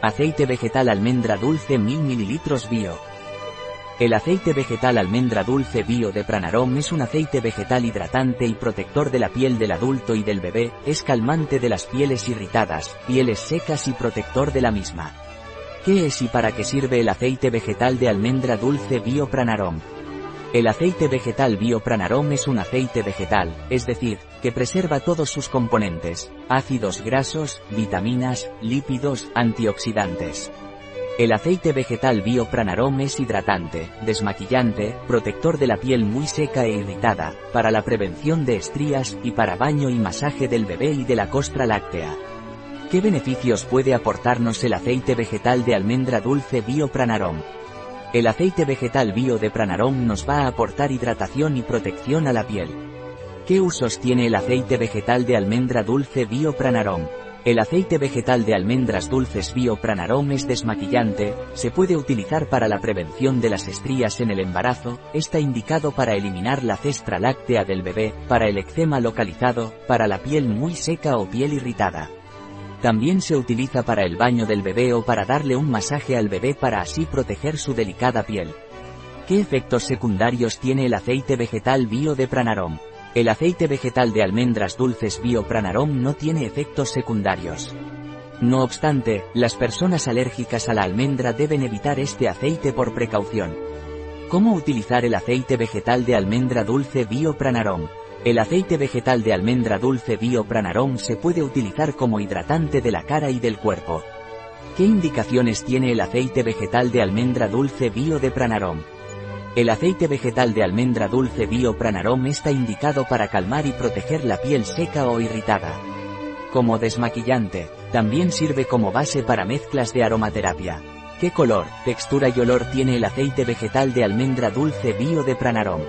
Aceite vegetal almendra dulce 1000 ml bio. El aceite vegetal almendra dulce bio de Pranarom es un aceite vegetal hidratante y protector de la piel del adulto y del bebé, es calmante de las pieles irritadas, pieles secas y protector de la misma. ¿Qué es y para qué sirve el aceite vegetal de almendra dulce bio Pranarom? El aceite vegetal Biopranarom es un aceite vegetal, es decir, que preserva todos sus componentes, ácidos grasos, vitaminas, lípidos, antioxidantes. El aceite vegetal Biopranarom es hidratante, desmaquillante, protector de la piel muy seca e irritada, para la prevención de estrías y para baño y masaje del bebé y de la costra láctea. ¿Qué beneficios puede aportarnos el aceite vegetal de almendra dulce Biopranarom? El aceite vegetal bio de Pranarom nos va a aportar hidratación y protección a la piel. ¿Qué usos tiene el aceite vegetal de almendra dulce bio Pranarom? El aceite vegetal de almendras dulces bio Pranarom es desmaquillante, se puede utilizar para la prevención de las estrías en el embarazo, está indicado para eliminar la cestra láctea del bebé, para el eczema localizado, para la piel muy seca o piel irritada. También se utiliza para el baño del bebé o para darle un masaje al bebé para así proteger su delicada piel. ¿Qué efectos secundarios tiene el aceite vegetal bio de Pranarom? El aceite vegetal de almendras dulces bio Pranarom no tiene efectos secundarios. No obstante, las personas alérgicas a la almendra deben evitar este aceite por precaución. ¿Cómo utilizar el aceite vegetal de almendra dulce bio Pranarom? El aceite vegetal de almendra dulce Biopranarom se puede utilizar como hidratante de la cara y del cuerpo. ¿Qué indicaciones tiene el aceite vegetal de almendra dulce Bio de Pranarom? El aceite vegetal de almendra dulce Biopranarom está indicado para calmar y proteger la piel seca o irritada. Como desmaquillante, también sirve como base para mezclas de aromaterapia. ¿Qué color, textura y olor tiene el aceite vegetal de almendra dulce Bio de Pranarom?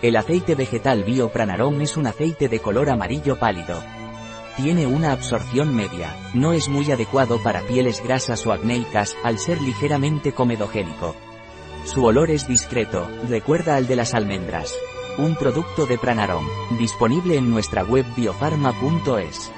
El aceite vegetal Biopranarom es un aceite de color amarillo pálido. Tiene una absorción media, no es muy adecuado para pieles grasas o acnéicas, al ser ligeramente comedogénico. Su olor es discreto, recuerda al de las almendras. Un producto de Pranarom, disponible en nuestra web biofarma.es.